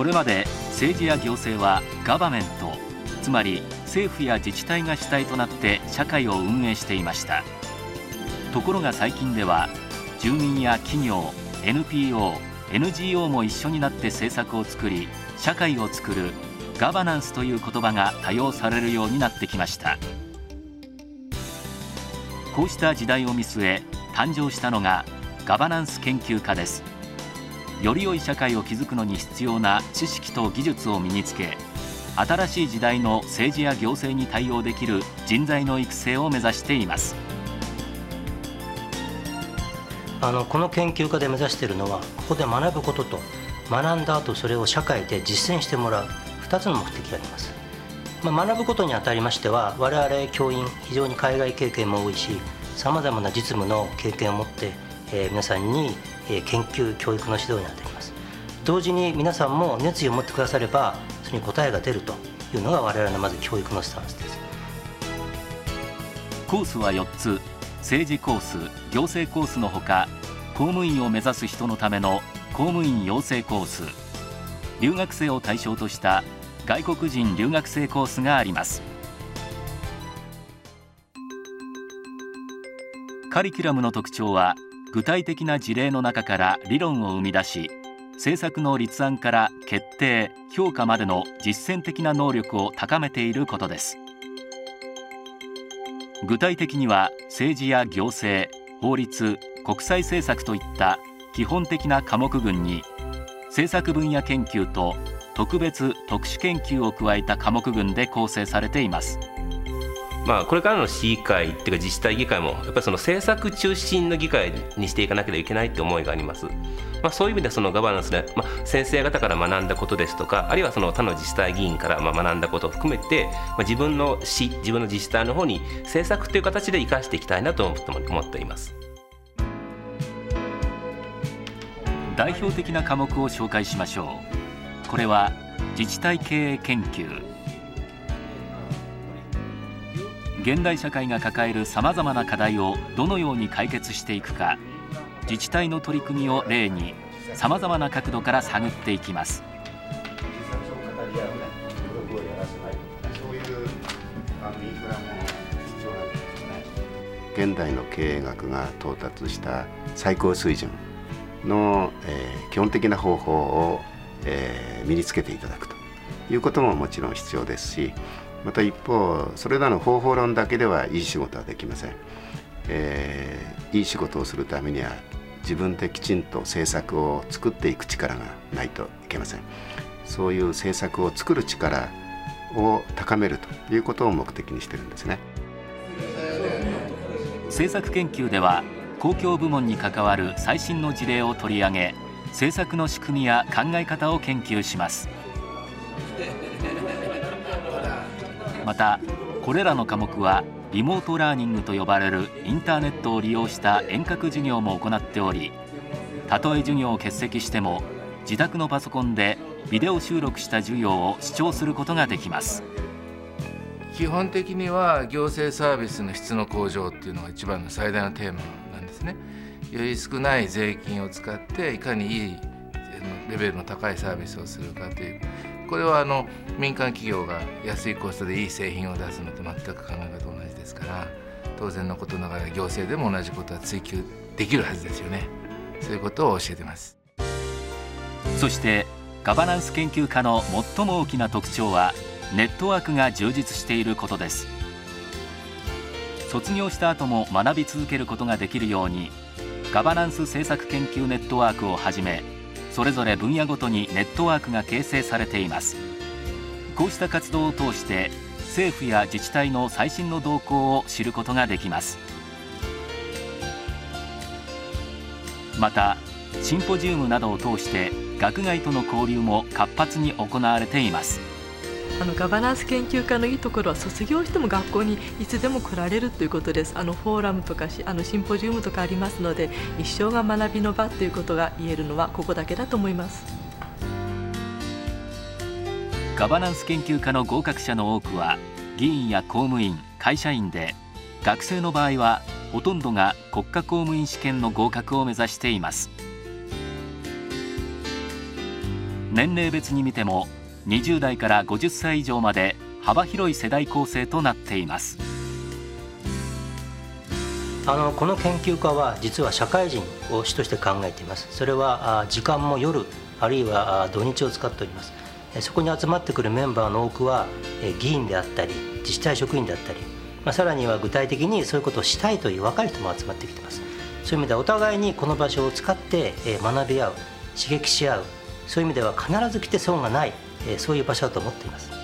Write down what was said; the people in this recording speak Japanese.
これまで政治や行政はガバメントつまり政府や自治体が主体となって社会を運営していました。ところが最近では住民や企業 NPO NGO も一緒になって政策を作り社会を作るガバナンスという言葉が多用されるようになってきました。こうした時代を見据え誕生したのがガバナンス研究科です。より良い社会を築くのに必要な知識と技術を身につけ新しい時代の政治や行政に対応できる人材の育成を目指しています。あのこの研究家で目指しているのはここで学ぶことと学んだ後それを社会で実践してもらう2つの目的があります、まあ、学ぶことにあたりましては我々教員非常に海外経験も多いしさまざまな実務の経験を持って、えー、皆さんに、研究教育の指導になっています。同時に皆さんも熱意を持ってくださればそれに答えが出るというのが我々のまず教育のスタンスです。コースは4つ。政治コース行政コースのほか公務員を目指す人のための公務員養成コース。留学生を対象とした外国人留学生コースがあります。カリキュラムの特徴は具体的な事例の中から理論を生み出し政策の立案から決定評価までの実践的な能力を高めていることです。具体的には政治や行政法律国際政策といった基本的な科目群に政策分野研究と特別特殊研究を加えた科目群で構成されています。まあ、これからの市議会っていうか自治体議会もやっぱりその政策中心の議会にしていかなければいけないって思いがあります。まあ、そういう意味でそのガバナンスで、まあ、先生方から学んだことですとかあるいはその他の自治体議員からまあ学んだことを含めて、まあ、自分の市自分の自治体の方に政策という形で生かしていきたいなと思っています。代表的な科目を紹介しましょうこれは自治体経営研究現代社会が抱えるさまざまな課題をどのように解決していくか自治体の取り組みを例にさまざまな角度から探っていきます。現代の経営学が到達した最高水準の、えー、基本的な方法を、えー、身につけていただくということももちろん必要ですしまた一方それらの方法論だけではいい仕事はできません、えー、いい仕事をするためには自分できちんと政策を作っていく力がないといけません。そういう政策を作る力を高めるということを目的にしてるんですね。政策研究では公共部門に関わる最新の事例を取り上げ政策の仕組みや考え方を研究します。またこれらの科目はリモートラーニングと呼ばれるインターネットを利用した遠隔授業も行っておりたとえ授業を欠席しても自宅のパソコンでビデオ収録した授業を視聴することができます。基本的には行政サービスの質の向上っていうのが一番の最大のテーマなんですね。より少ない税金を使っていかにいいレベルの高いサービスをするかというこれはあの民間企業が安いコストでいい製品を出すのと全く考え方同じですから当然のことながら行政でも同じことは追求できるはずですよね。そういうことを教えてます。そしてガバナンス研究家の最も大きな特徴はネットワークが充実していることです。卒業した後も学び続けることができるようにガバナンス政策研究ネットワークをはじめそれぞれ分野ごとにネットワークが形成されています。こうした活動を通して政府や自治体の最新の動向を知ることができます。またシンポジウムなどを通して学外との交流も活発に行われています。あのガバナンス研究家のいいところは卒業しても学校にいつでも来られるということです。あのフォーラムとかあのシンポジウムとかありますので一生が学びの場ということが言えるのはここだけだと思います。ガバナンス研究家の合格者の多くは議員や公務員会社員で学生の場合はほとんどが国家公務員試験の合格を目指しています。年齢別に見ても20代から50歳以上まで幅広い世代構成となっています。あのこの研究家は実は社会人を主として考えています。それは時間も夜あるいは土日を使っております。そこに集まってくるメンバーの多くは議員であったり自治体職員であったり、まあ、さらには具体的にそういうことをしたいという若い人も集まってきてます。そういう意味ではお互いにこの場所を使って学び合う刺激し合うそういう意味では必ず来て損がないそういう場所だと思っています。